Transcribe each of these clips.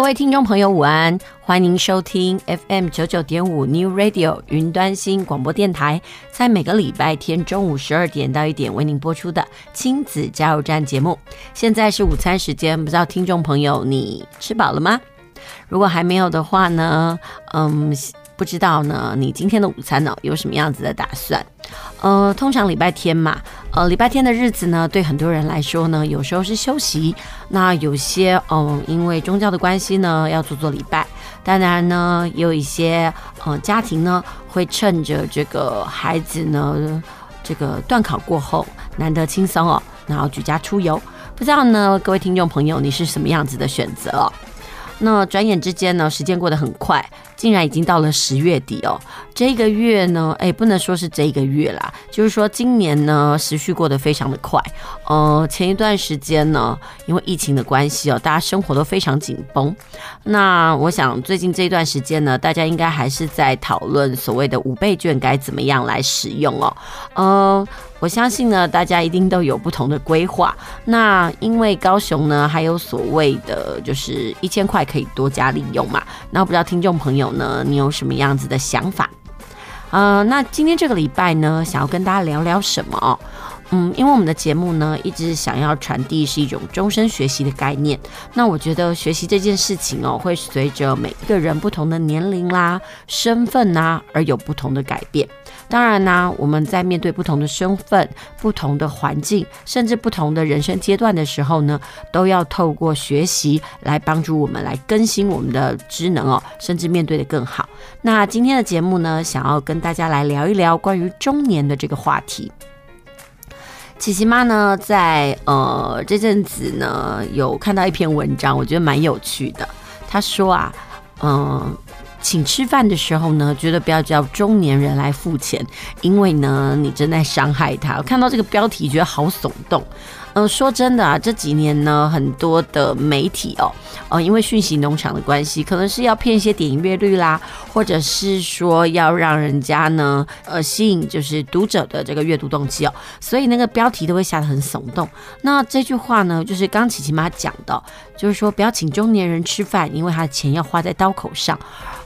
各位听众朋友，午安！欢迎收听 FM 九九点五 New Radio 云端新广播电台，在每个礼拜天中午十二点到一点为您播出的亲子加油站节目。现在是午餐时间，不知道听众朋友你吃饱了吗？如果还没有的话呢，嗯。不知道呢，你今天的午餐呢有什么样子的打算？呃，通常礼拜天嘛，呃，礼拜天的日子呢，对很多人来说呢，有时候是休息。那有些嗯、因为宗教的关系呢，要做做礼拜。当然呢，也有一些呃家庭呢，会趁着这个孩子呢，这个段考过后难得轻松哦，然后举家出游。不知道呢，各位听众朋友，你是什么样子的选择？那转眼之间呢，时间过得很快。竟然已经到了十月底哦，这个月呢，哎，不能说是这个月啦，就是说今年呢，时序过得非常的快。呃，前一段时间呢，因为疫情的关系哦，大家生活都非常紧绷。那我想最近这一段时间呢，大家应该还是在讨论所谓的五倍券该怎么样来使用哦。呃，我相信呢，大家一定都有不同的规划。那因为高雄呢，还有所谓的就是一千块可以多加利用嘛。那不知道听众朋友。呢，你有什么样子的想法？呃，那今天这个礼拜呢，想要跟大家聊聊什么？嗯，因为我们的节目呢，一直想要传递是一种终身学习的概念。那我觉得学习这件事情哦，会随着每一个人不同的年龄啦、身份呐，而有不同的改变。当然呢，我们在面对不同的身份、不同的环境，甚至不同的人生阶段的时候呢，都要透过学习来帮助我们来更新我们的职能哦，甚至面对得更好。那今天的节目呢，想要跟大家来聊一聊关于中年的这个话题。琪琪妈呢，在呃这阵子呢，有看到一篇文章，我觉得蛮有趣的。她说啊，嗯、请吃饭的时候呢，绝对不要叫中年人来付钱，因为呢，你正在伤害他。看到这个标题，觉得好耸动。嗯，说真的啊，这几年呢，很多的媒体哦，呃，因为讯息农场的关系，可能是要骗一些点阅率啦，或者是说要让人家呢，呃，吸引就是读者的这个阅读动机哦，所以那个标题都会下得很耸动。那这句话呢，就是刚琪琪妈讲的，就是说不要请中年人吃饭，因为他的钱要花在刀口上。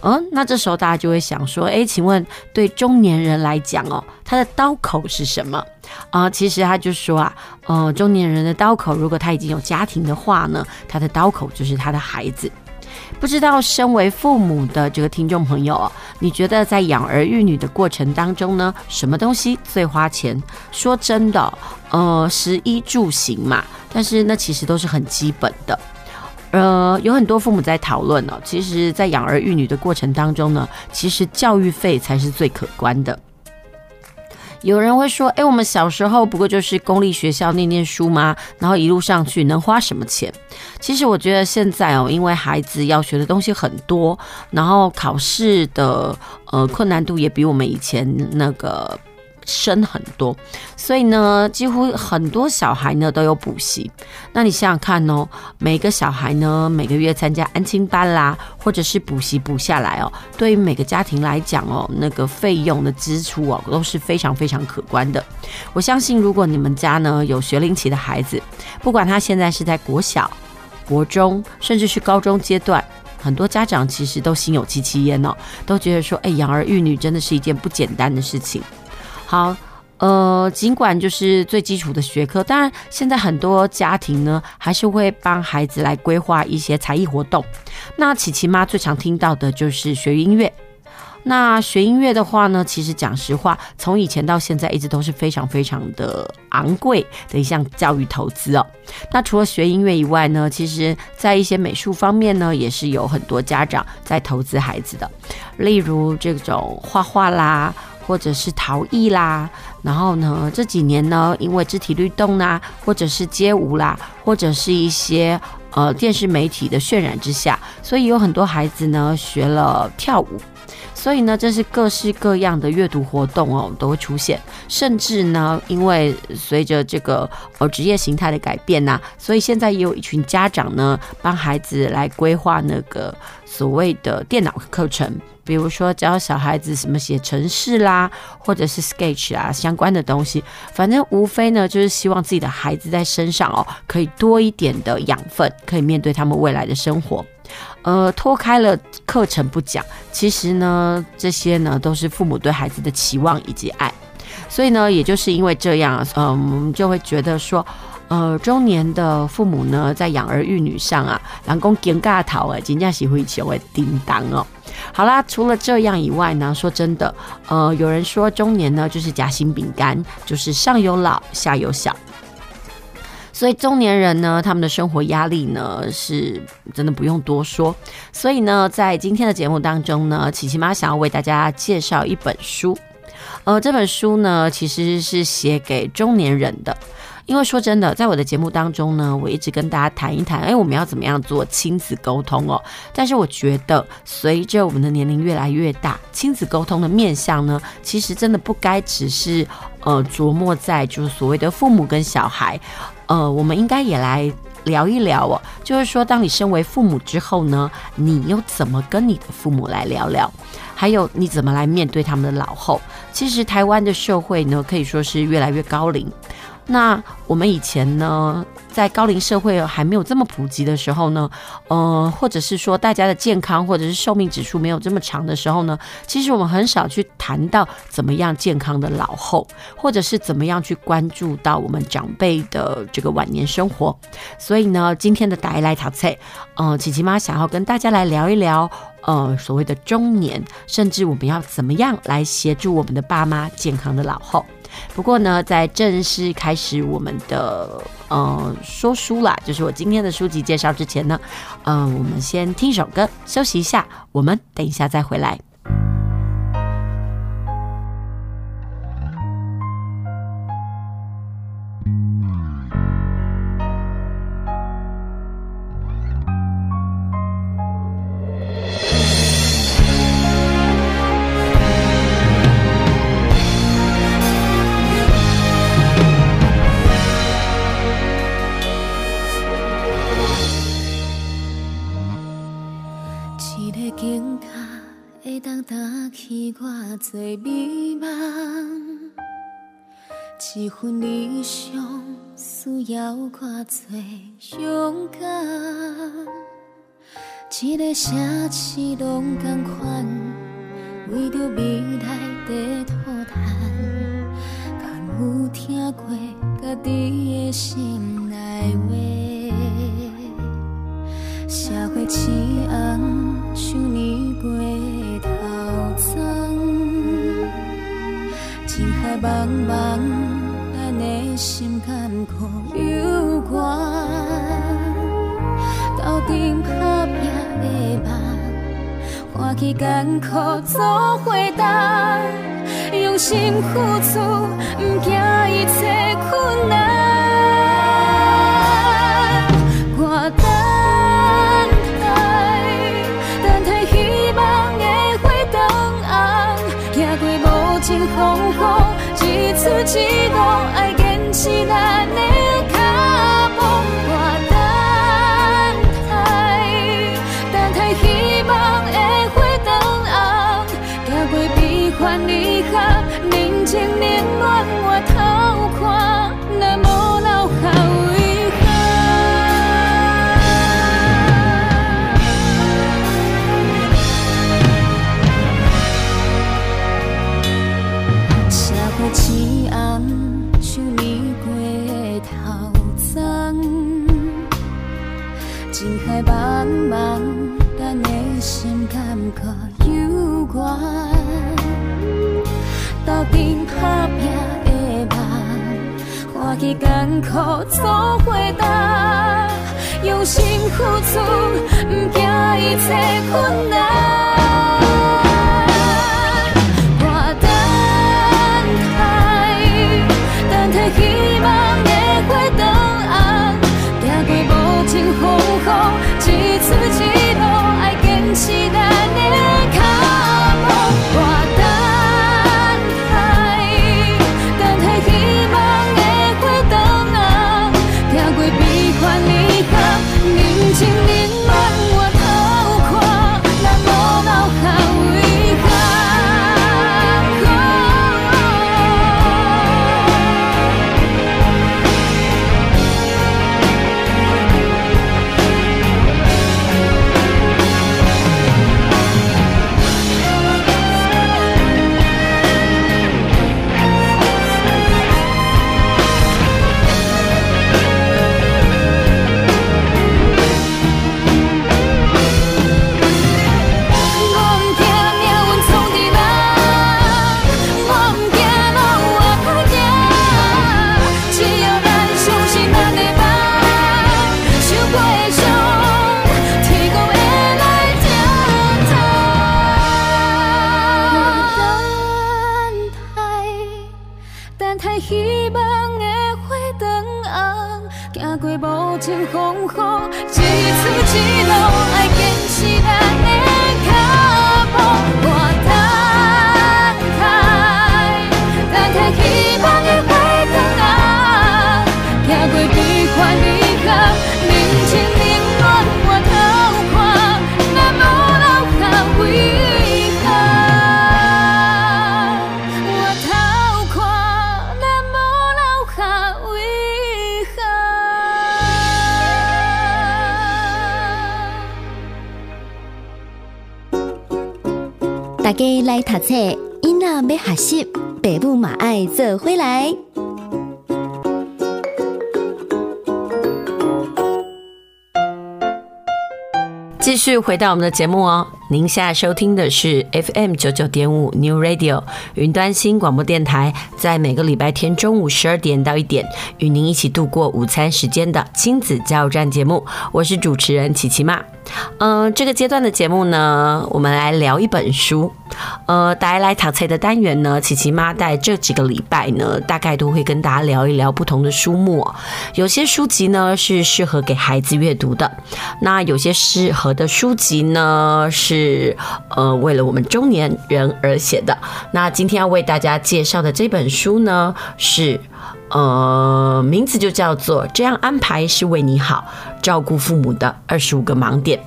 嗯，那这时候大家就会想说，哎，请问对中年人来讲哦，他的刀口是什么？啊、其实他就说啊，呃，中年人的刀口，如果他已经有家庭的话呢，他的刀口就是他的孩子。不知道身为父母的这个听众朋友哦，你觉得在养儿育女的过程当中呢，什么东西最花钱？说真的，呃，食衣住行嘛，但是那其实都是很基本的。呃，有很多父母在讨论呢，其实，在养儿育女的过程当中呢，其实教育费才是最可观的。有人会说：“哎，我们小时候不过就是公立学校念念书吗？然后一路上去能花什么钱？”其实我觉得现在哦，因为孩子要学的东西很多，然后考试的呃困难度也比我们以前那个。深很多，所以呢，几乎很多小孩呢都有补习。那你想想看哦，每个小孩呢每个月参加安亲班啦，或者是补习补下来哦，对于每个家庭来讲哦，那个费用的支出哦都是非常非常可观的。我相信，如果你们家呢有学龄期的孩子，不管他现在是在国小、国中，甚至是高中阶段，很多家长其实都心有戚戚焉哦，都觉得说，哎，养儿育女真的是一件不简单的事情。好，呃，尽管就是最基础的学科，当然现在很多家庭呢，还是会帮孩子来规划一些才艺活动。那琪琪妈最常听到的就是学音乐。那学音乐的话呢，其实讲实话，从以前到现在一直都是非常非常的昂贵的一项教育投资哦。那除了学音乐以外呢，其实在一些美术方面呢，也是有很多家长在投资孩子的，例如这种画画啦，或者是陶艺啦。然后呢，这几年呢，因为肢体律动啦，或者是街舞啦，或者是一些呃电视媒体的渲染之下，所以有很多孩子呢学了跳舞。所以呢，这是各式各样的阅读活动哦，都会出现。甚至呢，因为随着这个呃职业形态的改变呐、啊，所以现在也有一群家长呢，帮孩子来规划那个所谓的电脑课程，比如说教小孩子什么写程式啦，或者是 Sketch 啊相关的东西。反正无非呢，就是希望自己的孩子在身上哦，可以多一点的养分，可以面对他们未来的生活。呃，脱开了课程不讲，其实呢，这些呢都是父母对孩子的期望以及爱，所以呢，也就是因为这样，嗯、就会觉得说，呃，中年的父母呢，在养儿育女上啊，人讲肩胛头啊，真正是会成为叮当哦。好啦，除了这样以外呢，说真的，呃，有人说中年呢就是夹心饼干，就是上有老，下有小。所以中年人呢，他们的生活压力呢，是真的不用多说。所以呢，在今天的节目当中呢，琪琪妈想要为大家介绍一本书。呃，这本书呢，其实是写给中年人的。因为说真的，在我的节目当中呢，我一直跟大家谈一谈，哎，我们要怎么样做亲子沟通哦。但是我觉得，随着我们的年龄越来越大，亲子沟通的面向呢，其实真的不该只是呃琢磨在就是所谓的父母跟小孩，呃，我们应该也来聊一聊哦。就是说，当你身为父母之后呢，你又怎么跟你的父母来聊聊？还有你怎么来面对他们的老后？其实台湾的社会呢，可以说是越来越高龄。那我们以前呢，在高龄社会还没有这么普及的时候呢，呃，或者是说大家的健康或者是寿命指数没有这么长的时候呢，其实我们很少去谈到怎么样健康的老后，或者是怎么样去关注到我们长辈的这个晚年生活。所以呢，今天的大一来淘菜，呃，琪琪妈想要跟大家来聊一聊，呃，所谓的中年，甚至我们要怎么样来协助我们的爸妈健康的老后。不过呢，在正式开始我们的呃说书啦，就是我今天的书籍介绍之前呢，嗯、我们先听一首歌休息一下，我们等一下再回来。多美梦，一份理想需要看做勇敢。一个城市拢同款，为着未来在涂炭。敢有听过家己的心内话？社会痴红像年过茫茫，咱的心坎苦有关。头顶打拼的梦，欢喜艰苦做伙担，用心付出，不惊一切困难。一路爱坚持咱的梦，欢喜艰苦做回答，用心付出，不惊一切困难。继续回到我们的节目哦，您现在收听的是 FM 九九点五 New Radio 云端新广播电台，在每个礼拜天中午十二点到一点，与您一起度过午餐时间的亲子加油站节目，我是主持人琪琪妈。嗯、这个阶段的节目呢，我们来聊一本书。呃，大家来淘菜的单元呢，琪琪妈在这几个礼拜呢，大概都会跟大家聊一聊不同的书目。有些书籍呢是适合给孩子阅读的，那有些适合的书籍呢是呃为了我们中年人而写的。那今天要为大家介绍的这本书呢是呃名字就叫做《这样安排是为你好》，照顾父母的二十五个盲点。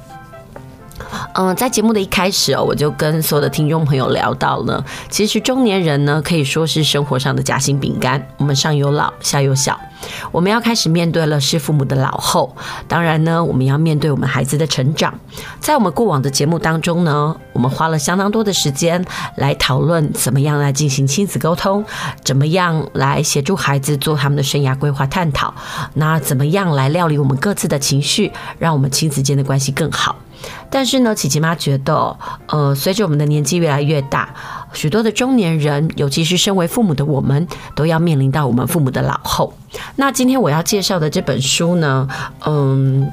嗯，在节目的一开始哦，我就跟所有的听众朋友聊到了，其实中年人呢，可以说是生活上的夹心饼干。我们上有老，下有小，我们要开始面对了是父母的老后。当然呢，我们要面对我们孩子的成长。在我们过往的节目当中呢，我们花了相当多的时间来讨论怎么样来进行亲子沟通，怎么样来协助孩子做他们的生涯规划探讨，那怎么样来料理我们各自的情绪，让我们亲子间的关系更好。但是呢，琪琪妈觉得，呃，随着我们的年纪越来越大，许多的中年人，尤其是身为父母的我们，都要面临到我们父母的老后。那今天我要介绍的这本书呢，嗯，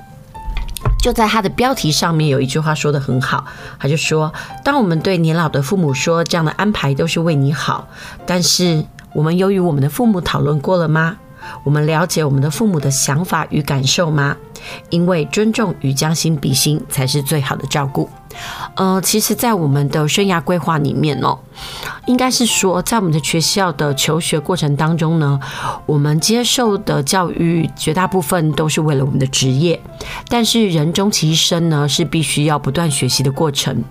就在它的标题上面有一句话说的很好，他就说：当我们对年老的父母说这样的安排都是为你好，但是我们有与我们的父母讨论过了吗？我们了解我们的父母的想法与感受吗？因为尊重与将心比心才是最好的照顾。呃，其实，在我们的生涯规划里面哦，应该是说，在我们的学校的求学过程当中呢，我们接受的教育绝大部分都是为了我们的职业。但是，人终其一生呢，是必须要不断学习的过程。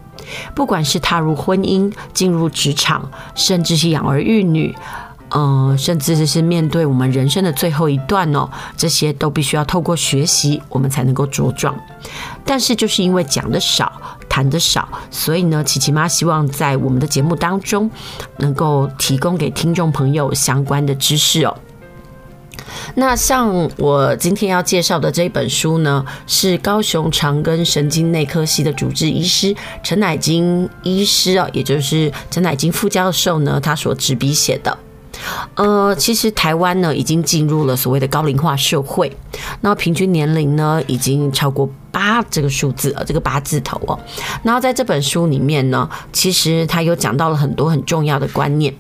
不管是踏入婚姻、进入职场，甚至是养儿育女。嗯、甚至是面对我们人生的最后一段哦，这些都必须要透过学习，我们才能够茁壮。但是就是因为讲的少，谈的少，所以呢，琪琪妈希望在我们的节目当中，能够提供给听众朋友相关的知识哦。那像我今天要介绍的这一本书呢，是高雄长庚神经内科系的主治医师陈乃金医师哦，也就是陈乃金副教授呢，他所执笔写的。呃，其实台湾呢已经进入了所谓的高龄化社会，那平均年龄呢已经超过八这个数字了，这个八字头哦。然后在这本书里面呢，其实他又讲到了很多很重要的观念。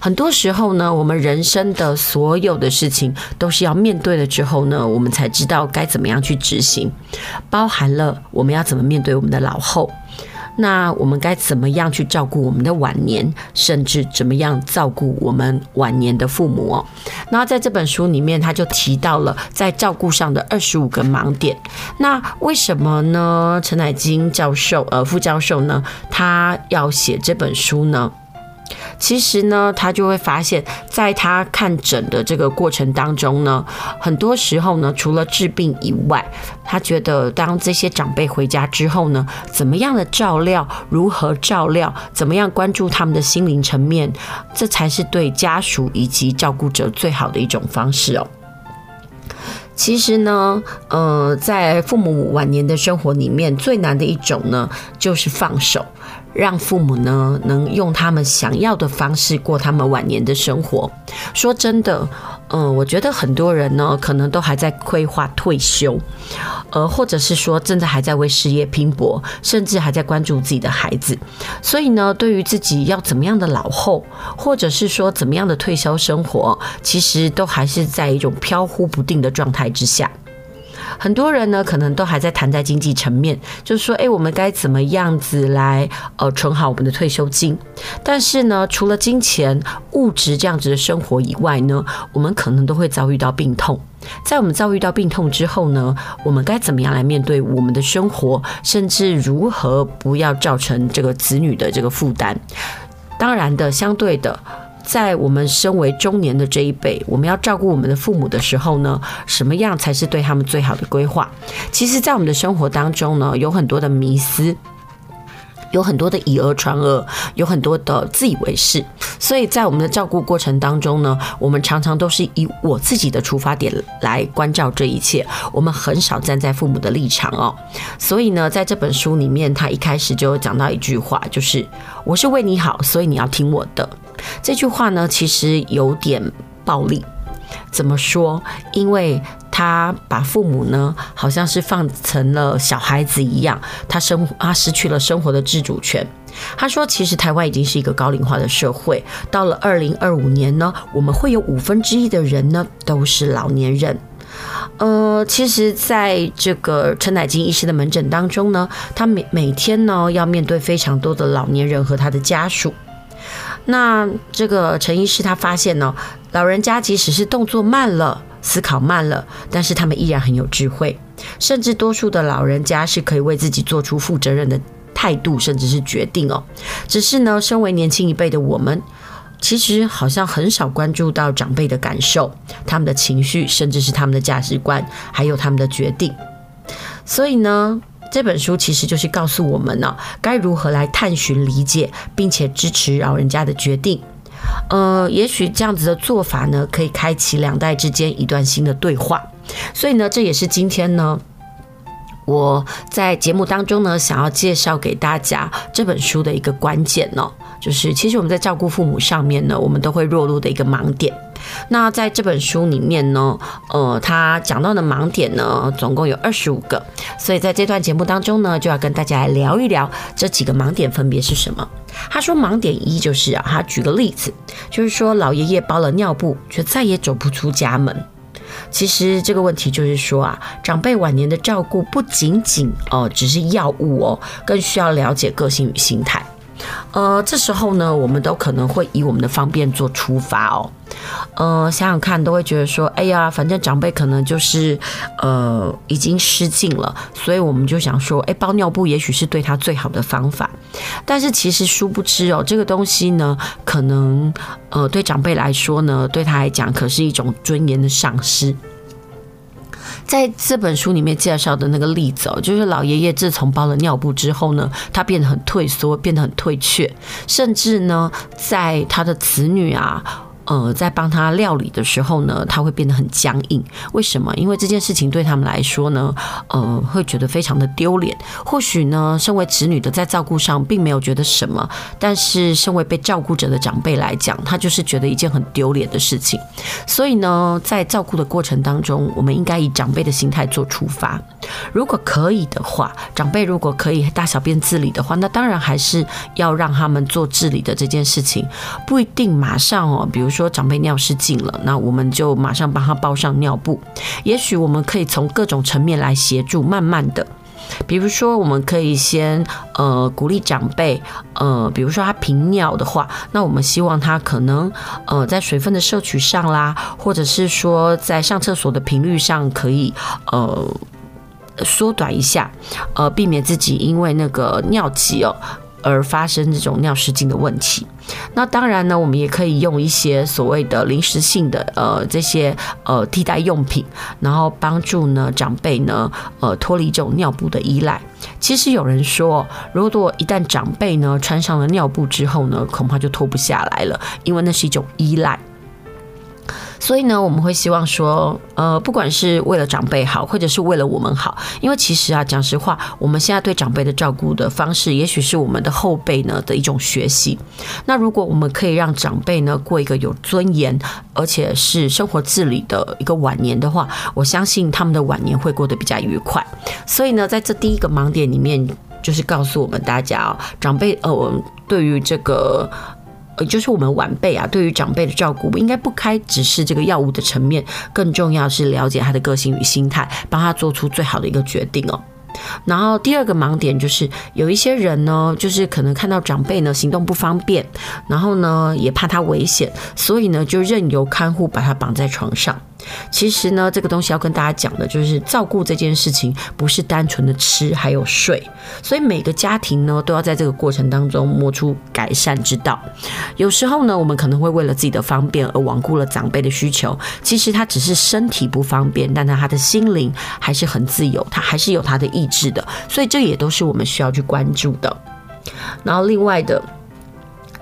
很多时候呢，我们人生的所有的事情都是要面对了之后呢，我们才知道该怎么样去执行，包含了我们要怎么面对我们的老后。那我们该怎么样去照顾我们的晚年，甚至怎么样照顾我们晚年的父母哦？那在这本书里面，他就提到了在照顾上的二十五个盲点。那为什么呢？陈乃金教授，呃，副教授呢，他要写这本书呢？其实呢，他就会发现，在他看诊的这个过程当中呢，很多时候呢，除了治病以外，他觉得当这些长辈回家之后呢，怎么样的照料，如何照料，怎么样关注他们的心灵层面，这才是对家属以及照顾者最好的一种方式哦。其实呢，呃，在父母晚年的生活里面，最难的一种呢，就是放手。让父母呢，能用他们想要的方式过他们晚年的生活。说真的，嗯、我觉得很多人呢，可能都还在规划退休，呃，或者是说，真的还在为事业拼搏，甚至还在关注自己的孩子。所以呢，对于自己要怎么样的老后，或者是说怎么样的退休生活，其实都还是在一种飘忽不定的状态之下。很多人呢，可能都还在谈在经济层面，就是说，诶，我们该怎么样子来呃存好我们的退休金？但是呢，除了金钱、物质这样子的生活以外呢，我们可能都会遭遇到病痛。在我们遭遇到病痛之后呢，我们该怎么样来面对我们的生活，甚至如何不要造成这个子女的这个负担？当然的，相对的。在我们身为中年的这一辈，我们要照顾我们的父母的时候呢，什么样才是对他们最好的规划？其实，在我们的生活当中呢，有很多的迷思，有很多的以讹传讹，有很多的自以为是。所以在我们的照顾过程当中呢，我们常常都是以我自己的出发点来关照这一切，我们很少站在父母的立场哦。所以呢，在这本书里面，他一开始就讲到一句话，就是“我是为你好，所以你要听我的”。这句话呢，其实有点暴力。怎么说？因为他把父母呢，好像是放成了小孩子一样，他生他失去了生活的自主权。他说，其实台湾已经是一个高龄化的社会，到了二零二五年呢，我们会有五分之一的人呢都是老年人。呃，其实在这个陈乃金医师的门诊当中呢，他每每天呢要面对非常多的老年人和他的家属。那这个陈医师他发现呢，老人家即使是动作慢了、思考慢了，但是他们依然很有智慧，甚至多数的老人家是可以为自己做出负责任的态度，甚至是决定哦。只是呢，身为年轻一辈的我们，其实好像很少关注到长辈的感受、他们的情绪，甚至是他们的价值观，还有他们的决定。所以呢，这本书其实就是告诉我们呢，该如何来探寻、理解，并且支持老人家的决定。呃，也许这样子的做法呢，可以开启两代之间一段新的对话。所以呢，这也是今天呢，我在节目当中呢，想要介绍给大家这本书的一个关键呢，就是其实我们在照顾父母上面呢，我们都会落入的一个盲点。那在这本书里面呢，呃，他讲到的盲点呢，总共有二十五个，所以在这段节目当中呢，就要跟大家来聊一聊这几个盲点分别是什么。他说盲点一就是啊，他举个例子，就是说老爷爷包了尿布，却再也走不出家门。其实这个问题就是说啊，长辈晚年的照顾不仅仅哦，只是药物哦，更需要了解个性与心态。呃，这时候呢，我们都可能会以我们的方便做出发哦。呃，想想看，都会觉得说，哎呀，反正长辈可能就是呃已经失禁了，所以我们就想说，哎，包尿布也许是对他最好的方法。但是其实殊不知哦，这个东西呢，可能呃对长辈来说呢，对他来讲可是一种尊严的丧失。在这本书里面介绍的那个例子哦，就是老爷爷自从包了尿布之后呢，他变得很退缩，变得很退却，甚至呢，在他的子女啊，呃，在帮他料理的时候呢，他会变得很僵硬。为什么？因为这件事情对他们来说呢，呃，会觉得非常的丢脸。或许呢，身为子女的在照顾上并没有觉得什么，但是身为被照顾者的长辈来讲，他就是觉得一件很丢脸的事情。所以呢，在照顾的过程当中，我们应该以长辈的心态做出发。如果可以的话，长辈如果可以大小便自理的话，那当然还是要让他们做自理的这件事情，不一定马上哦。比如说长辈尿失禁了，那我们就马上帮他包上尿布。也许我们可以从各种层面来协助，慢慢的，比如说我们可以先呃鼓励长辈，呃，比如说他频尿的话，那我们希望他可能呃在水分的摄取上啦，或者是说在上厕所的频率上可以呃。缩短一下，呃，避免自己因为那个尿急哦而发生这种尿失禁的问题。那当然呢，我们也可以用一些所谓的临时性的呃这些呃替代用品，然后帮助呢长辈呢呃脱离这种尿布的依赖。其实有人说，如果一旦长辈呢穿上了尿布之后呢，恐怕就脱不下来了，因为那是一种依赖。所以呢，我们会希望说，呃，不管是为了长辈好，或者是为了我们好，因为其实啊，讲实话，我们现在对长辈的照顾的方式，也许是我们的后辈呢的一种学习。那如果我们可以让长辈呢过一个有尊严，而且是生活自理的一个晚年的话，我相信他们的晚年会过得比较愉快。所以呢，在这第一个盲点里面，就是告诉我们大家哦，长辈呃，对于这个。呃，就是我们晚辈啊，对于长辈的照顾，应该不开只是这个药物的层面，更重要是了解他的个性与心态，帮他做出最好的一个决定哦。然后第二个盲点就是，有一些人呢，就是可能看到长辈呢行动不方便，然后呢也怕他危险，所以呢就任由看护把他绑在床上。其实呢，这个东西要跟大家讲的，就是照顾这件事情不是单纯的吃还有睡，所以每个家庭呢都要在这个过程当中摸出改善之道。有时候呢，我们可能会为了自己的方便而罔顾了长辈的需求，其实他只是身体不方便，但他他的心灵还是很自由，他还是有他的意志的，所以这也都是我们需要去关注的。然后另外的。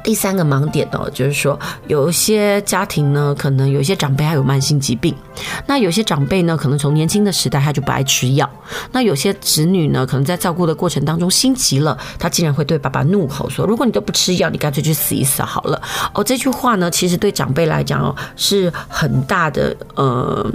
第三个盲点哦，就是说有一些家庭呢，可能有一些长辈还有慢性疾病，那有些长辈呢，可能从年轻的时代他就不爱吃药，那有些子女呢，可能在照顾的过程当中心急了，他竟然会对爸爸怒吼说：“如果你都不吃药，你干脆去死一死好了。”哦，这句话呢，其实对长辈来讲哦，是很大的呃。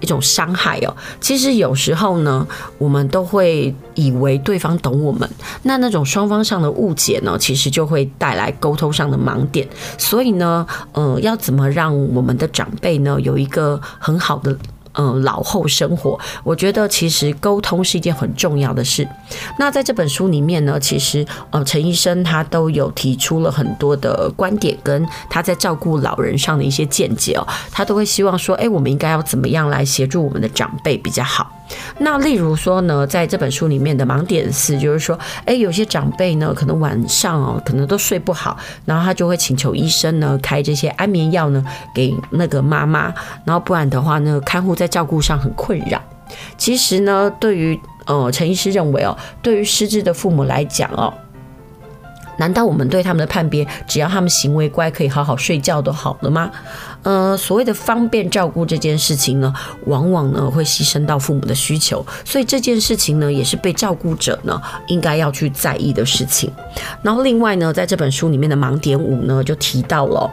一种伤害哦，其实有时候呢，我们都会以为对方懂我们，那那种双方上的误解呢，其实就会带来沟通上的盲点。所以呢，呃，要怎么让我们的长辈呢，有一个很好的。嗯，老后生活，我觉得其实沟通是一件很重要的事。那在这本书里面呢，其实呃，陈医生他都有提出了很多的观点，跟他在照顾老人上的一些见解哦，他都会希望说，哎，我们应该要怎么样来协助我们的长辈比较好。那例如说呢，在这本书里面的盲点四就是说，哎，有些长辈呢，可能晚上哦，可能都睡不好，然后他就会请求医生呢开这些安眠药呢给那个妈妈，然后不然的话呢，看护在照顾上很困扰。其实呢，对于呃陈医师认为哦，对于失智的父母来讲哦。难道我们对他们的判别，只要他们行为乖，可以好好睡觉都好了吗？呃，所谓的方便照顾这件事情呢，往往呢会牺牲到父母的需求，所以这件事情呢，也是被照顾者呢应该要去在意的事情。然后另外呢，在这本书里面的盲点五呢，就提到了，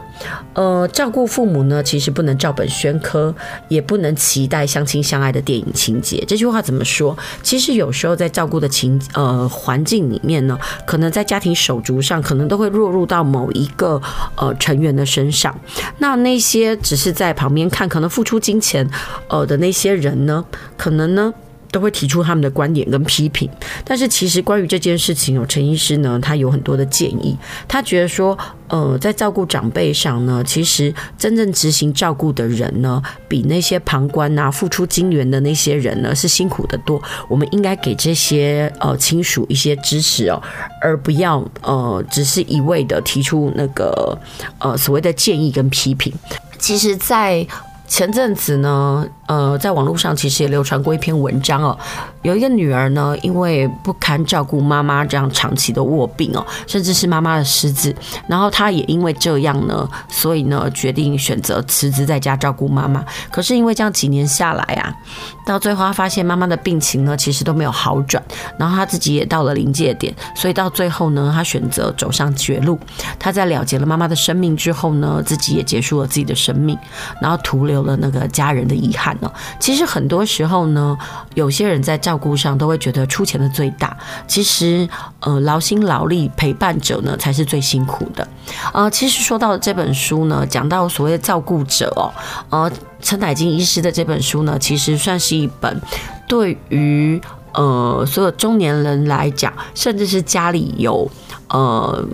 呃，照顾父母呢，其实不能照本宣科，也不能期待相亲相爱的电影情节。这句话怎么说？其实有时候在照顾的情呃环境里面呢，可能在家庭手足。上可能都会落入到某一个呃成员的身上，那那些些只是在旁边看，可能付出金钱呃的那些人呢，可能呢。都会提出他们的观点跟批评，但是其实关于这件事情，有陈医师呢，他有很多的建议。他觉得说，呃，在照顾长辈上呢，其实真正执行照顾的人呢，比那些旁观啊、付出金援的那些人呢，是辛苦得多。我们应该给这些呃亲属一些支持哦，而不要呃，只是一味的提出那个呃所谓的建议跟批评。其实，在前阵子呢，呃，在网络上其实也流传过一篇文章哦，有一个女儿呢，因为不堪照顾妈妈这样长期的卧病哦，甚至是妈妈的失子，然后她也因为这样呢，所以呢决定选择辞职在家照顾妈妈。可是因为这样几年下来啊，到最后她发现妈妈的病情呢其实都没有好转，然后她自己也到了临界点，所以到最后呢，她选择走上绝路。她在了结了妈妈的生命之后呢，自己也结束了自己的生命，然后徒留了那个家人的遗憾。其实很多时候呢，有些人在照顾上都会觉得出钱的最大，其实呃劳心劳力陪伴者呢才是最辛苦的。呃，其实说到这本书呢，讲到所谓的照顾者哦，呃，陈乃金医师的这本书呢，其实算是一本对于呃所有中年人来讲，甚至是家里有呃。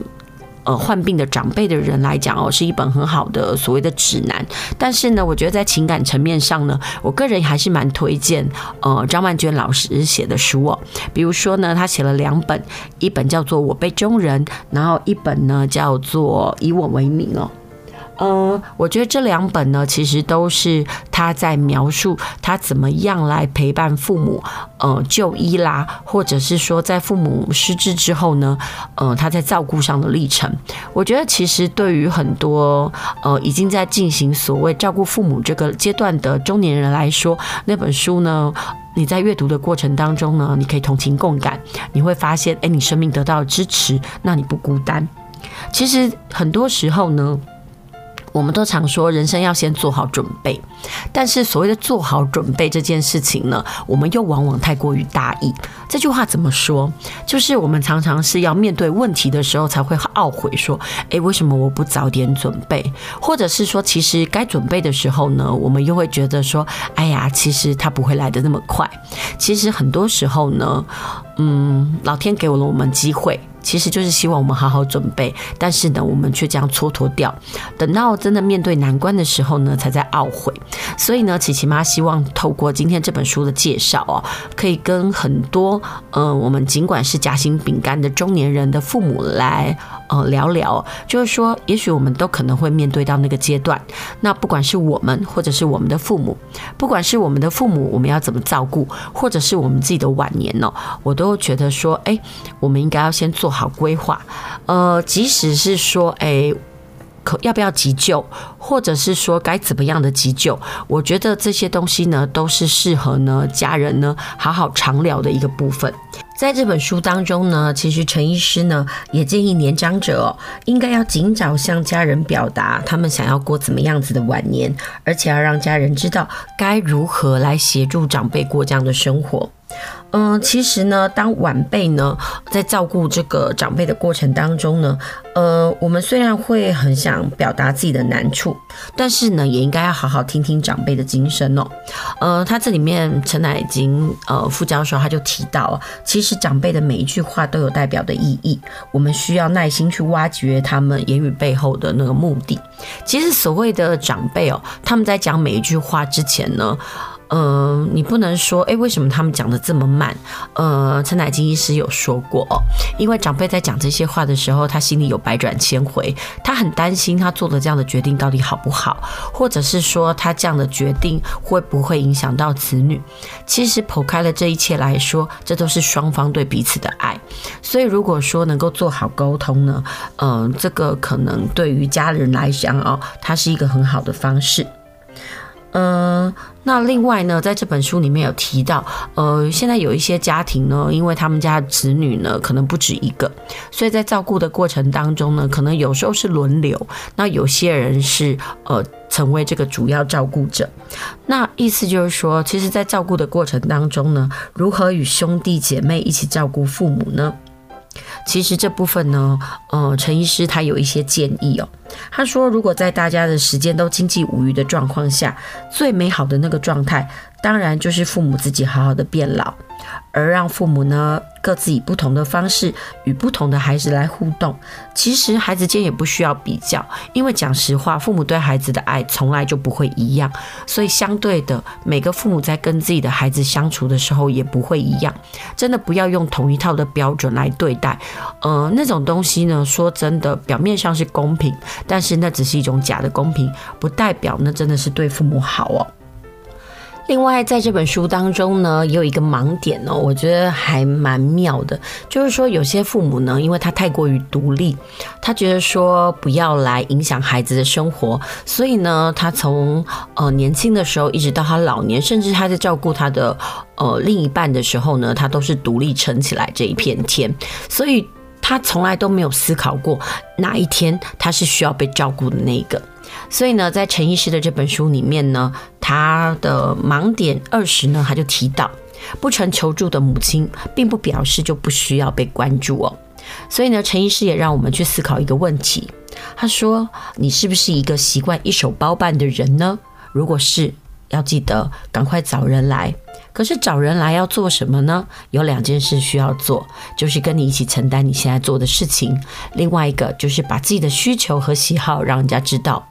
呃，患病的长辈的人来讲哦，是一本很好的所谓的指南。但是呢，我觉得在情感层面上呢，我个人还是蛮推荐呃张曼娟老师写的书哦。比如说呢，他写了两本，一本叫做《我辈中人》，然后一本呢叫做《以我为名》哦。嗯，我觉得这两本呢，其实都是他在描述他怎么样来陪伴父母，呃，就医啦，或者是说在父母失智之后呢，呃，他在照顾上的历程。我觉得其实对于很多呃已经在进行所谓照顾父母这个阶段的中年人来说，那本书呢，你在阅读的过程当中呢，你可以同情共感，你会发现，哎，你生命得到支持，那你不孤单。其实很多时候呢。我们都常说人生要先做好准备，但是所谓的做好准备这件事情呢，我们又往往太过于大意。这句话怎么说？就是我们常常是要面对问题的时候才会懊悔，说：“诶，为什么我不早点准备？”或者是说，其实该准备的时候呢，我们又会觉得说：“哎呀，其实它不会来得那么快。”其实很多时候呢，嗯，老天给了我们机会。其实就是希望我们好好准备，但是呢，我们却这样蹉跎掉，等到真的面对难关的时候呢，才在懊悔。所以呢，琪琪妈希望透过今天这本书的介绍哦，可以跟很多呃，我们尽管是夹心饼干的中年人的父母来呃聊聊，就是说，也许我们都可能会面对到那个阶段。那不管是我们，或者是我们的父母，不管是我们的父母，我们要怎么照顾，或者是我们自己的晚年呢，我都觉得说，哎，我们应该要先做。好规划，呃，即使是说，哎，可要不要急救，或者是说该怎么样的急救，我觉得这些东西呢，都是适合呢家人呢好好长聊的一个部分。在这本书当中呢，其实陈医师呢也建议年长者，应该要尽早向家人表达他们想要过怎么样子的晚年，而且要让家人知道该如何来协助长辈过这样的生活。嗯，其实呢，当晚辈呢在照顾这个长辈的过程当中呢，呃，我们虽然会很想表达自己的难处，但是呢，也应该要好好听听长辈的心声哦。呃，他这里面陈乃金呃副教授他就提到，其实长辈的每一句话都有代表的意义，我们需要耐心去挖掘他们言语背后的那个目的。其实所谓的长辈哦，他们在讲每一句话之前呢。嗯、呃，你不能说，诶，为什么他们讲的这么慢？呃，陈乃金医师有说过，因为长辈在讲这些话的时候，他心里有百转千回，他很担心他做的这样的决定到底好不好，或者是说他这样的决定会不会影响到子女？其实剖开了这一切来说，这都是双方对彼此的爱。所以如果说能够做好沟通呢，嗯、这个可能对于家人来讲哦，它是一个很好的方式。嗯、那另外呢，在这本书里面有提到，呃，现在有一些家庭呢，因为他们家的子女呢可能不止一个，所以在照顾的过程当中呢，可能有时候是轮流，那有些人是呃成为这个主要照顾者。那意思就是说，其实，在照顾的过程当中呢，如何与兄弟姐妹一起照顾父母呢？其实这部分呢，呃，陈医师他有一些建议哦。他说，如果在大家的时间都经济无余的状况下，最美好的那个状态，当然就是父母自己好好的变老。而让父母呢，各自以不同的方式与不同的孩子来互动。其实孩子间也不需要比较，因为讲实话，父母对孩子的爱从来就不会一样。所以相对的，每个父母在跟自己的孩子相处的时候也不会一样。真的不要用同一套的标准来对待。呃，那种东西呢，说真的，表面上是公平，但是那只是一种假的公平，不代表那真的是对父母好哦。另外，在这本书当中呢，也有一个盲点哦，我觉得还蛮妙的，就是说有些父母呢，因为他太过于独立，他觉得说不要来影响孩子的生活，所以呢，他从呃年轻的时候一直到他老年，甚至他在照顾他的呃另一半的时候呢，他都是独立撑起来这一片天，所以他从来都没有思考过哪一天他是需要被照顾的那一个。所以呢，在陈医师的这本书里面呢，他的盲点二十呢，他就提到，不曾求助的母亲，并不表示就不需要被关注哦。所以呢，陈医师也让我们去思考一个问题。他说：“你是不是一个习惯一手包办的人呢？如果是，要记得赶快找人来。”可是找人来要做什么呢？有两件事需要做，就是跟你一起承担你现在做的事情。另外一个就是把自己的需求和喜好让人家知道，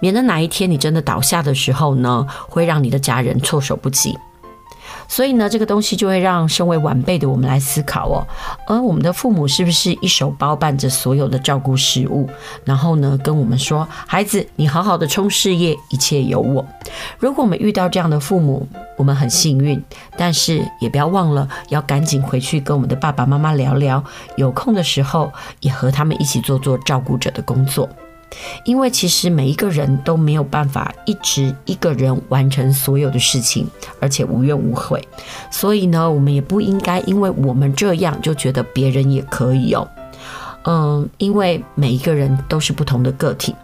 免得哪一天你真的倒下的时候呢，会让你的家人措手不及。所以呢，这个东西就会让身为晚辈的我们来思考哦，而我们的父母是不是一手包办着所有的照顾事务，然后呢，跟我们说，孩子，你好好的冲事业，一切有我。如果我们遇到这样的父母，我们很幸运，但是也不要忘了要赶紧回去跟我们的爸爸妈妈聊聊，有空的时候也和他们一起做做照顾者的工作。因为其实每一个人都没有办法一直一个人完成所有的事情，而且无怨无悔，所以呢，我们也不应该因为我们这样就觉得别人也可以哦。嗯，因为每一个人都是不同的个体，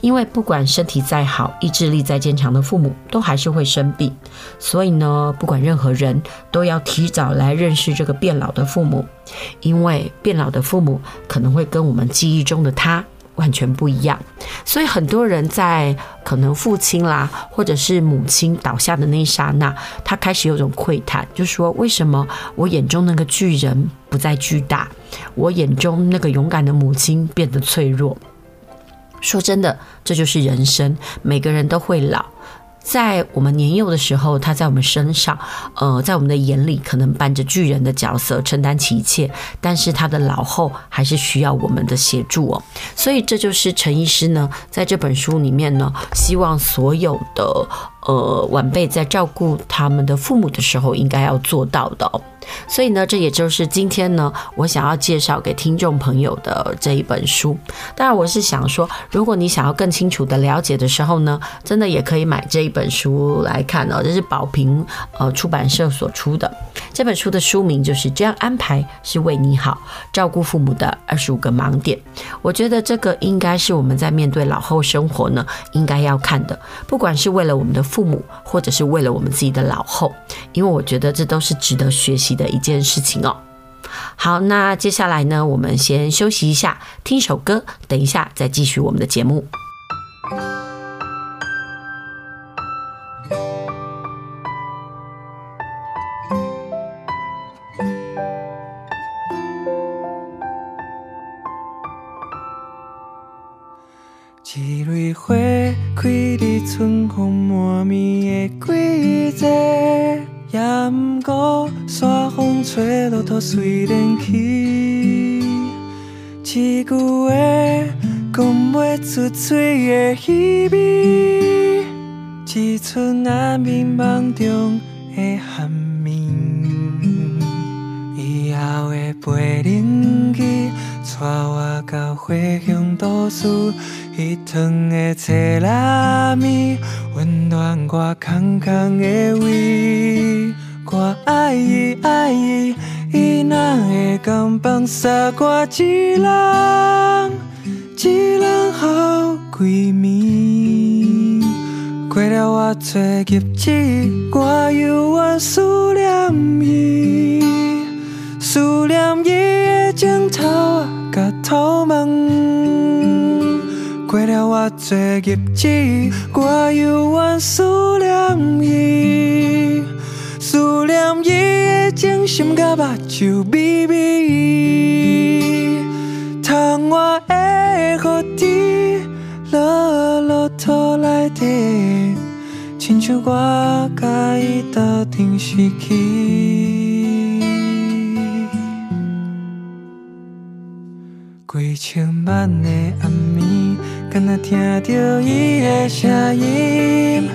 因为不管身体再好、意志力再坚强的父母，都还是会生病，所以呢，不管任何人都要提早来认识这个变老的父母，因为变老的父母可能会跟我们记忆中的他。完全不一样，所以很多人在可能父亲啦，或者是母亲倒下的那一刹那，他开始有种窥探，就说：为什么我眼中那个巨人不再巨大，我眼中那个勇敢的母亲变得脆弱？说真的，这就是人生，每个人都会老。在我们年幼的时候，他在我们身上，呃，在我们的眼里，可能扮着巨人的角色，承担起一切。但是他的老后还是需要我们的协助哦。所以这就是陈医师呢，在这本书里面呢，希望所有的呃晚辈在照顾他们的父母的时候，应该要做到的哦。所以呢，这也就是今天呢，我想要介绍给听众朋友的这一本书。当然，我是想说，如果你想要更清楚的了解的时候呢，真的也可以买这一本书来看哦。这是宝瓶呃出版社所出的这本书的书名就是这样安排是为你好，照顾父母的二十五个盲点。我觉得这个应该是我们在面对老后生活呢，应该要看的，不管是为了我们的父父母，或者是为了我们自己的老后，因为我觉得这都是值得学习的一件事情哦。好，那接下来呢，我们先休息一下，听首歌，等一下再继续我们的节目。过山风吹，骆驼随莲去。一句话讲不出嘴的稀微，一寸暗暝梦中的寒暝。以后的陪灵记，带我到花香都市，彼窗的册拉面，温暖我空空的胃。我爱伊爱伊，伊若会甘放洒我一人，一人好归暝。过了我最日子，我犹原思念伊，思念伊的镜头啊甲头毛。过了我最日子，我犹原思念伊。念伊的情深甲目睭微微，窗外的雨滴落落土内底，亲像我甲伊斗阵失去。几千万的暗暝，敢若听到伊的声音，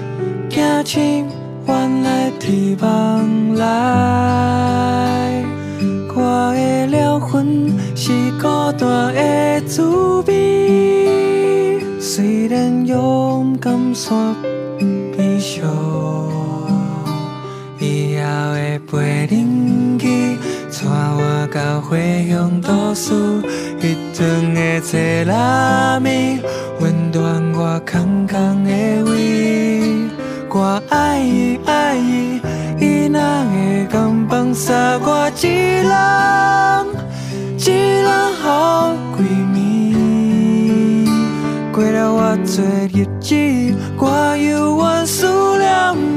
轻轻。原来希望来。我的疗痕是孤单的滋味，虽然勇敢煞悲伤，以后会陪恁去，带我到花香都市，一顿的济拉米，温暖我空空的胃。我爱伊爱伊，伊若会甘放洒我一人，一人好几暝。过了我多日子，我犹原思念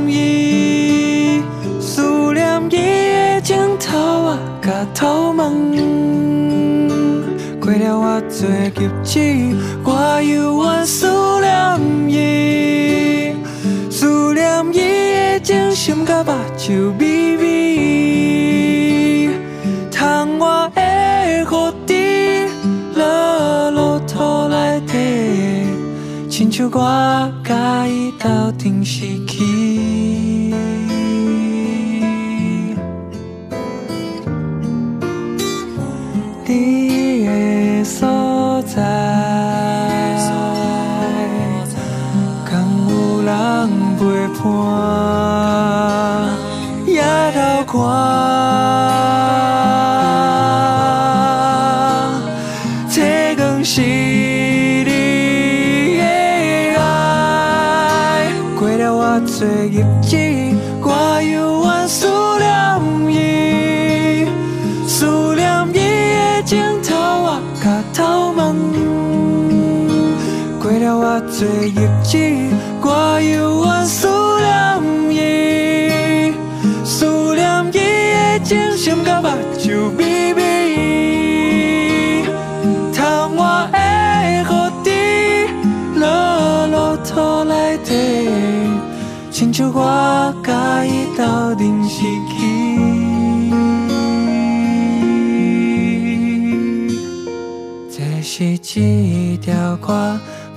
伊，思念伊的镜头啊，甲头毛。过了我多日子，我犹原思念伊。思念伊的情深甲目睭微微，窗外的雨滴落落土内底，亲像我甲伊斗阵失去。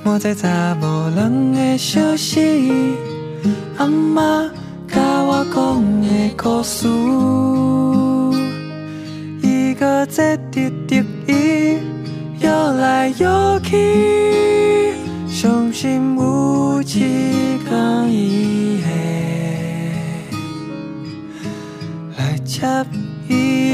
歌。莫再查某人的消息，阿嬷甲我讲的故事，伊个接一个伊摇来摇去，伤心有一天伊会来接伊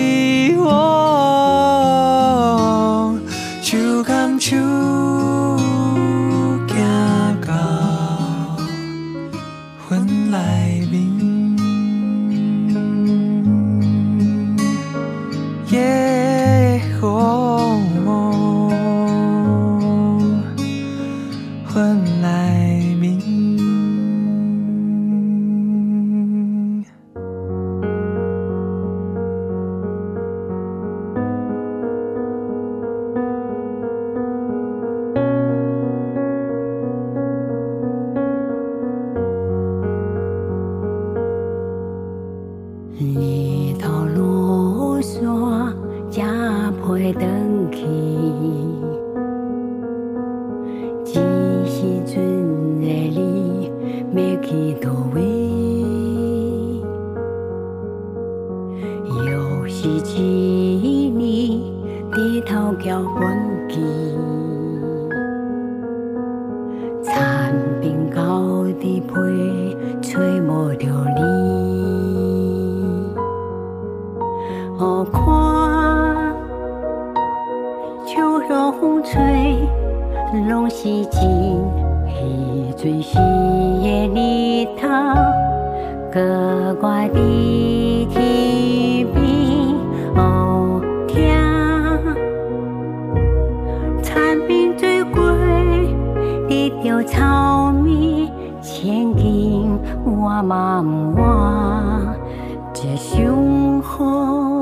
红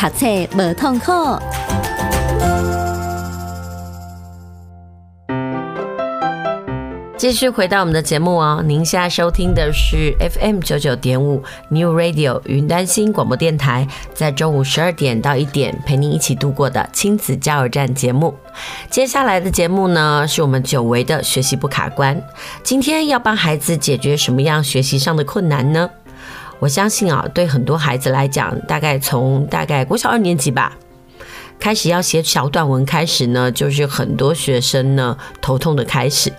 读册无痛苦。继续回到我们的节目哦，您现在收听的是 FM 九九点五 New Radio 云端新广播电台，在中午十二点到一点陪您一起度过的亲子加油站节目。接下来的节目呢，是我们久违的学习不卡关。今天要帮孩子解决什么样学习上的困难呢？我相信啊，对很多孩子来讲，大概从大概国小二年级吧。开始要写小短文，开始呢，就是很多学生呢头痛的开始。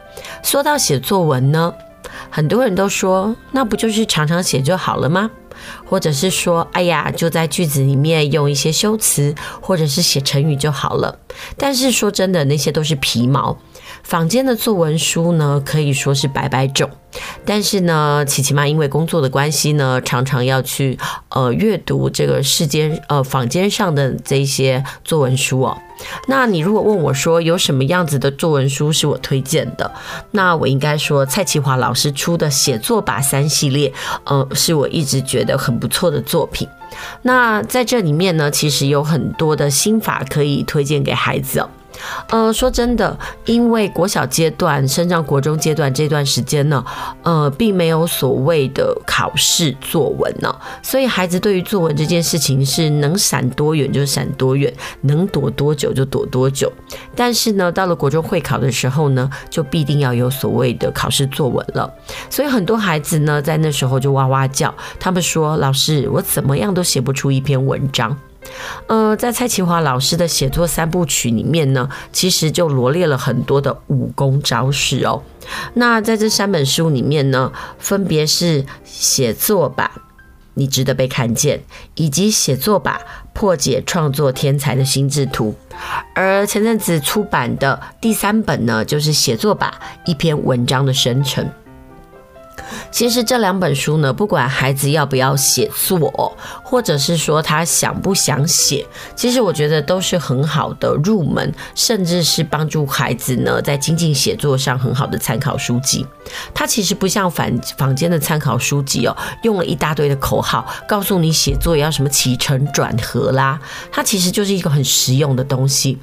说到写作文呢，很多人都说，那不就是常常写就好了吗？或者是说，哎呀，就在句子里面用一些修辞，或者是写成语就好了。但是说真的，那些都是皮毛。坊间的作文书呢，可以说是百百种。但是呢，琪琪妈因为工作的关系呢，常常要去呃阅读这个世间呃坊间上的这些作文书哦。那你如果问我说有什么样子的作文书是我推荐的，那我应该说蔡其华老师出的写作吧三系列，呃，是我一直觉得很不错的作品。那在这里面呢，其实有很多的心法可以推荐给孩子哦。呃，说真的，因为国小阶段升上国中阶段这段时间呢，呃，并没有所谓的考试作文呢，所以孩子对于作文这件事情是能闪多远就闪多远，能躲多久就躲多久。但是呢，到了国中会考的时候呢，就必定要有所谓的考试作文了。所以很多孩子呢，在那时候就哇哇叫，他们说：“老师，我怎么样都写不出一篇文章。”呃，在蔡其华老师的写作三部曲里面呢，其实就罗列了很多的武功招式哦。那在这三本书里面呢，分别是写作吧，你值得被看见，以及写作吧，破解创作天才的心智图。而前阵子出版的第三本呢，就是写作吧，一篇文章的生成。其实这两本书呢，不管孩子要不要写作，或者是说他想不想写，其实我觉得都是很好的入门，甚至是帮助孩子呢在精进写作上很好的参考书籍。它其实不像坊坊间的参考书籍哦，用了一大堆的口号，告诉你写作要什么起承转合啦。它其实就是一个很实用的东西。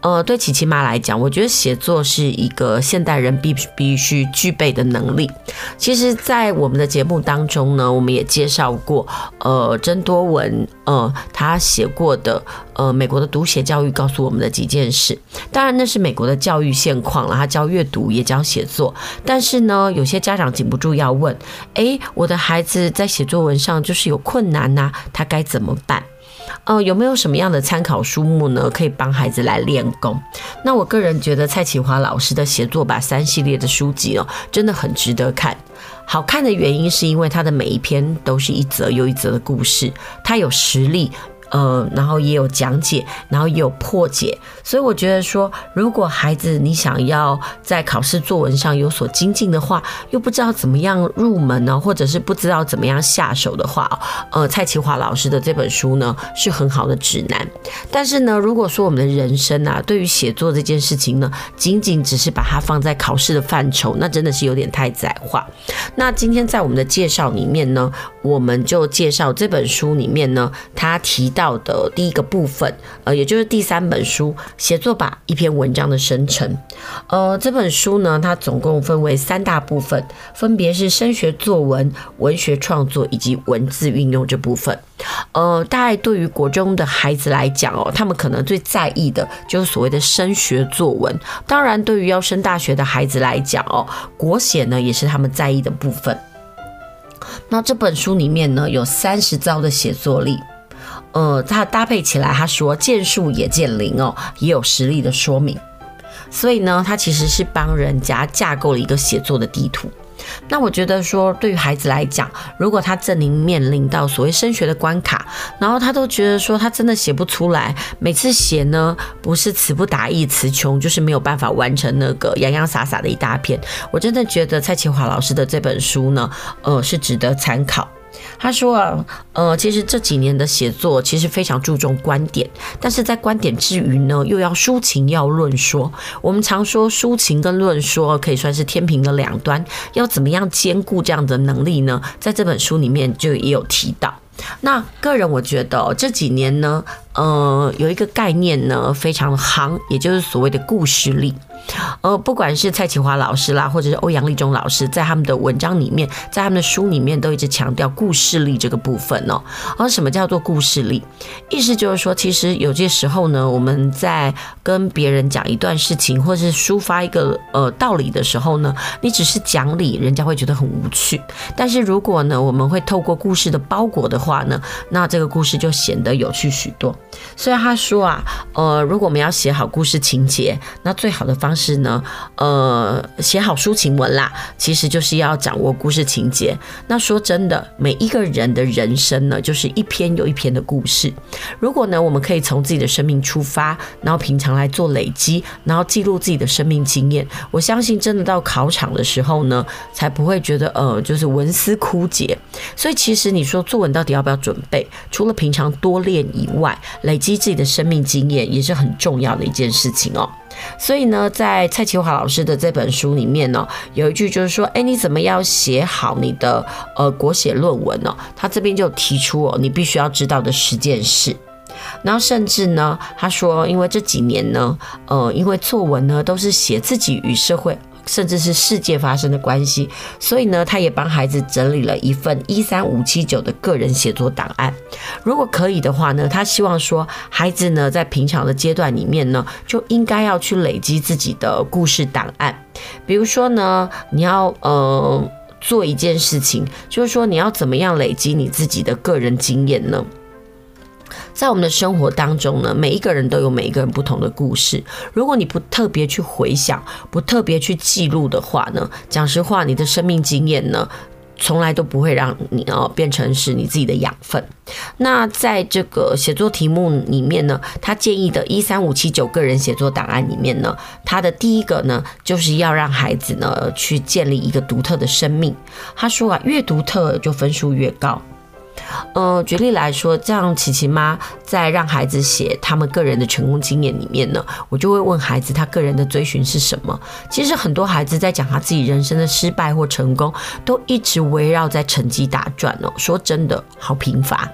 呃，对琪琪妈来讲，我觉得写作是一个现代人必必须具备的能力。其实。在我们的节目当中呢，我们也介绍过，呃，曾多文，呃，他写过的，呃，美国的读写教育告诉我们的几件事。当然，那是美国的教育现况了，他教阅读也教写作。但是呢，有些家长禁不住要问：诶，我的孩子在写作文上就是有困难呐，他该怎么办？呃，有没有什么样的参考书目呢？可以帮孩子来练功？那我个人觉得蔡启华老师的写作吧三系列的书籍哦，真的很值得看。好看的原因是因为它的每一篇都是一则又一则的故事，它有实力。呃，然后也有讲解，然后也有破解，所以我觉得说，如果孩子你想要在考试作文上有所精进的话，又不知道怎么样入门呢，或者是不知道怎么样下手的话，呃，蔡其华老师的这本书呢是很好的指南。但是呢，如果说我们的人生啊，对于写作这件事情呢，仅仅只是把它放在考试的范畴，那真的是有点太窄化。那今天在我们的介绍里面呢，我们就介绍这本书里面呢，他提到。到的第一个部分，呃，也就是第三本书《写作吧：一篇文章的生成》。呃，这本书呢，它总共分为三大部分，分别是升学作文、文学创作以及文字运用这部分。呃，大概对于国中的孩子来讲哦，他们可能最在意的就是所谓的升学作文。当然，对于要升大学的孩子来讲哦，国写呢也是他们在意的部分。那这本书里面呢，有三十招的写作力，呃，它搭配起来，他说见树也见林哦，也有实例的说明。所以呢，他其实是帮人家架构了一个写作的地图。那我觉得说，对于孩子来讲，如果他正临面临到所谓升学的关卡，然后他都觉得说他真的写不出来，每次写呢不是词不达意、词穷，就是没有办法完成那个洋洋洒洒的一大片。我真的觉得蔡其华老师的这本书呢，呃，是值得参考。他说啊，呃，其实这几年的写作其实非常注重观点，但是在观点之余呢，又要抒情，要论说。我们常说抒情跟论说可以算是天平的两端，要怎么样兼顾这样的能力呢？在这本书里面就也有提到。那个人我觉得这几年呢，呃，有一个概念呢非常夯，也就是所谓的故事力。呃，不管是蔡启华老师啦，或者是欧阳立中老师，在他们的文章里面，在他们的书里面，都一直强调故事力这个部分哦。而什么叫做故事力？意思就是说，其实有些时候呢，我们在跟别人讲一段事情，或者是抒发一个呃道理的时候呢，你只是讲理，人家会觉得很无趣。但是如果呢，我们会透过故事的包裹的话呢，那这个故事就显得有趣许多。所以他说啊，呃，如果我们要写好故事情节，那最好的方式呢，呃，写好抒情文啦，其实就是要掌握故事情节。那说真的，每一个人的人生呢，就是一篇又一篇的故事。如果呢，我们可以从自己的生命出发，然后平常来做累积，然后记录自己的生命经验，我相信真的到考场的时候呢，才不会觉得呃，就是文思枯竭。所以其实你说作文到底要不要准备？除了平常多练以外，累积自己的生命经验也是很重要的一件事情哦。所以呢，在蔡其华老师的这本书里面呢，有一句就是说，哎，你怎么要写好你的呃国写论文呢？他这边就提出哦，你必须要知道的十件事。然后甚至呢，他说，因为这几年呢，呃，因为作文呢都是写自己与社会。甚至是世界发生的关系，所以呢，他也帮孩子整理了一份一三五七九的个人写作档案。如果可以的话呢，他希望说孩子呢在平常的阶段里面呢，就应该要去累积自己的故事档案。比如说呢，你要呃做一件事情，就是说你要怎么样累积你自己的个人经验呢？在我们的生活当中呢，每一个人都有每一个人不同的故事。如果你不特别去回想，不特别去记录的话呢，讲实话，你的生命经验呢，从来都不会让你哦变成是你自己的养分。那在这个写作题目里面呢，他建议的一三五七九个人写作档案里面呢，他的第一个呢，就是要让孩子呢去建立一个独特的生命。他说啊，越独特就分数越高。呃，举例来说，像琪琪妈在让孩子写他们个人的成功经验里面呢，我就会问孩子他个人的追寻是什么。其实很多孩子在讲他自己人生的失败或成功，都一直围绕在成绩打转哦。说真的，好贫乏。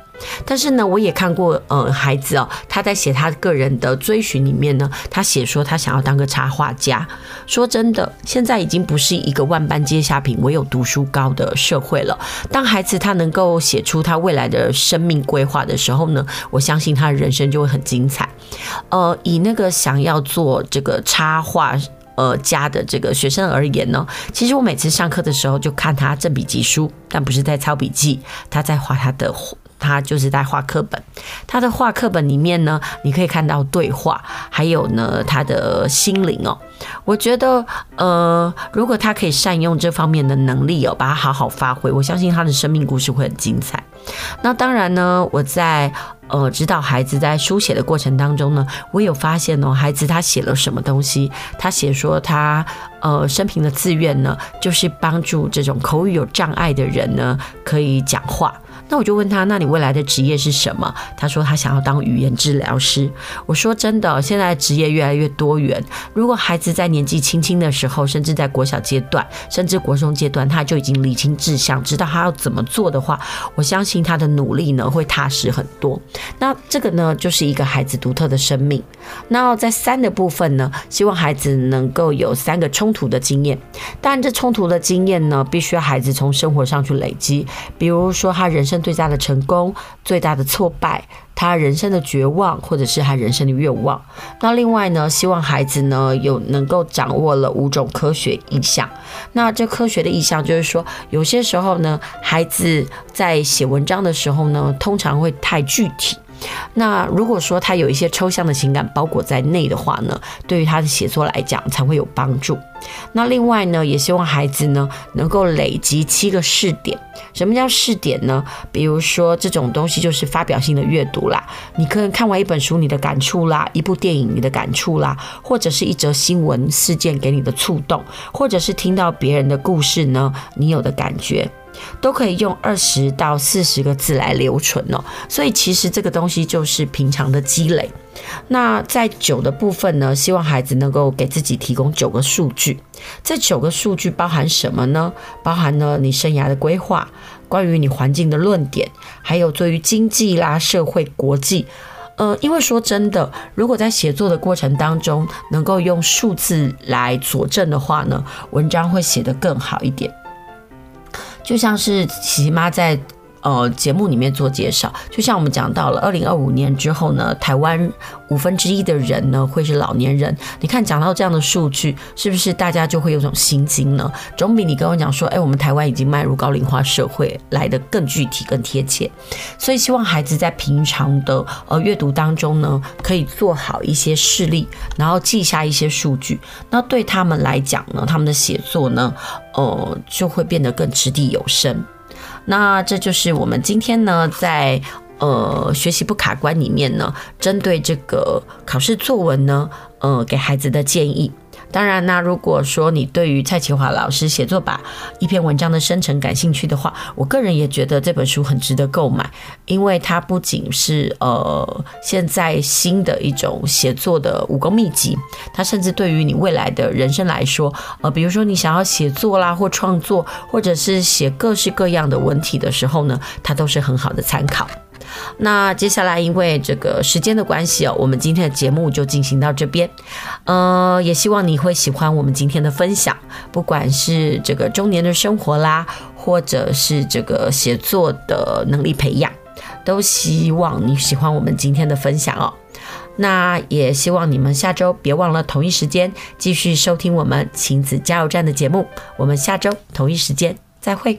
但是呢，我也看过，呃，孩子哦，他在写他个人的追寻里面呢，他写说他想要当个插画家。说真的，现在已经不是一个万般皆下品，唯有读书高的社会了。当孩子他能够写出他未来的生命规划的时候呢，我相信他的人生就会很精彩。呃，以那个想要做这个插画呃家的这个学生而言呢，其实我每次上课的时候就看他正笔疾书，但不是在抄笔记，他在画他的。他就是在画课本，他的画课本里面呢，你可以看到对话，还有呢他的心灵哦。我觉得，呃，如果他可以善用这方面的能力哦，把它好好发挥，我相信他的生命故事会很精彩。那当然呢，我在呃指导孩子在书写的过程当中呢，我有发现哦，孩子他写了什么东西？他写说他呃生平的志愿呢，就是帮助这种口语有障碍的人呢，可以讲话。那我就问他，那你未来的职业是什么？他说他想要当语言治疗师。我说真的，现在职业越来越多元。如果孩子在年纪轻轻的时候，甚至在国小阶段，甚至国中阶段，他就已经理清志向，知道他要怎么做的话，我相信他的努力呢会踏实很多。那这个呢，就是一个孩子独特的生命。那在三的部分呢，希望孩子能够有三个冲突的经验。当然，这冲突的经验呢，必须要孩子从生活上去累积，比如说他人生最大的成功、最大的挫败。他人生的绝望，或者是他人生的愿望。那另外呢，希望孩子呢有能够掌握了五种科学意象。那这科学的意象就是说，有些时候呢，孩子在写文章的时候呢，通常会太具体。那如果说他有一些抽象的情感包裹在内的话呢，对于他的写作来讲才会有帮助。那另外呢，也希望孩子呢能够累积七个试点。什么叫试点呢？比如说这种东西就是发表性的阅读啦，你可能看完一本书你的感触啦，一部电影你的感触啦，或者是一则新闻事件给你的触动，或者是听到别人的故事呢，你有的感觉。都可以用二十到四十个字来留存哦，所以其实这个东西就是平常的积累。那在九的部分呢，希望孩子能够给自己提供九个数据。这九个数据包含什么呢？包含了你生涯的规划，关于你环境的论点，还有对于经济啦、社会、国际。呃，因为说真的，如果在写作的过程当中能够用数字来佐证的话呢，文章会写得更好一点。就像是琪琪妈在呃节目里面做介绍，就像我们讲到了二零二五年之后呢，台湾五分之一的人呢会是老年人。你看讲到这样的数据，是不是大家就会有种心惊呢？总比你跟我讲说，哎，我们台湾已经迈入高龄化社会来得更具体、更贴切。所以希望孩子在平常的呃阅读当中呢，可以做好一些事例，然后记下一些数据。那对他们来讲呢，他们的写作呢，呃，就会变得更掷地有声。那这就是我们今天呢，在呃学习不卡关里面呢，针对这个考试作文呢，呃，给孩子的建议。当然，那如果说你对于蔡启华老师写作把一篇文章的生成感兴趣的话，我个人也觉得这本书很值得购买，因为它不仅是呃现在新的一种写作的武功秘籍，它甚至对于你未来的人生来说，呃，比如说你想要写作啦或创作，或者是写各式各样的文体的时候呢，它都是很好的参考。那接下来，因为这个时间的关系哦，我们今天的节目就进行到这边。呃，也希望你会喜欢我们今天的分享，不管是这个中年的生活啦，或者是这个写作的能力培养，都希望你喜欢我们今天的分享哦。那也希望你们下周别忘了同一时间继续收听我们亲子加油站的节目。我们下周同一时间再会。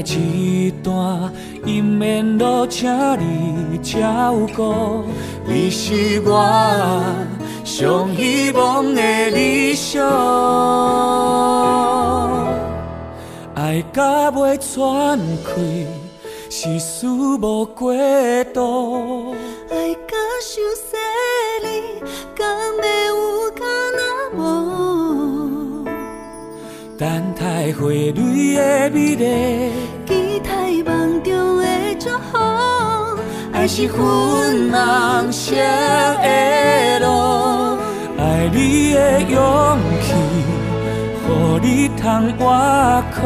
一段姻缘路，请你照顾。你是我上希望的理想，爱到袂喘气，是事无过度。等待花蕊的美丽，期待梦中的祝福。爱是昏暗色的路。爱你的勇气，予你通活靠。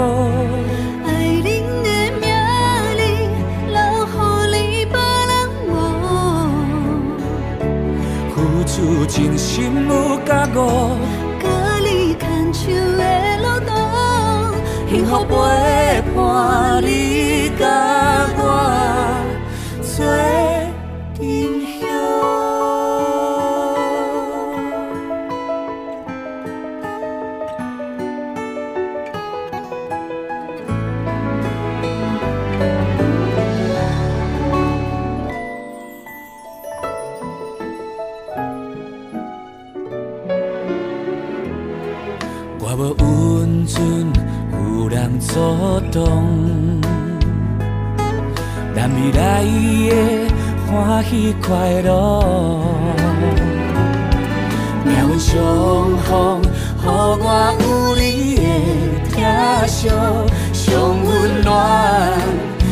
爱恁的名字，留予你别人无。付出真心有甲无，幸福陪伴你甲我做阵所动，咱未来的欢喜快乐。命运相逢，予我有你的疼惜，上温暖，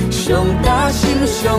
上担心，上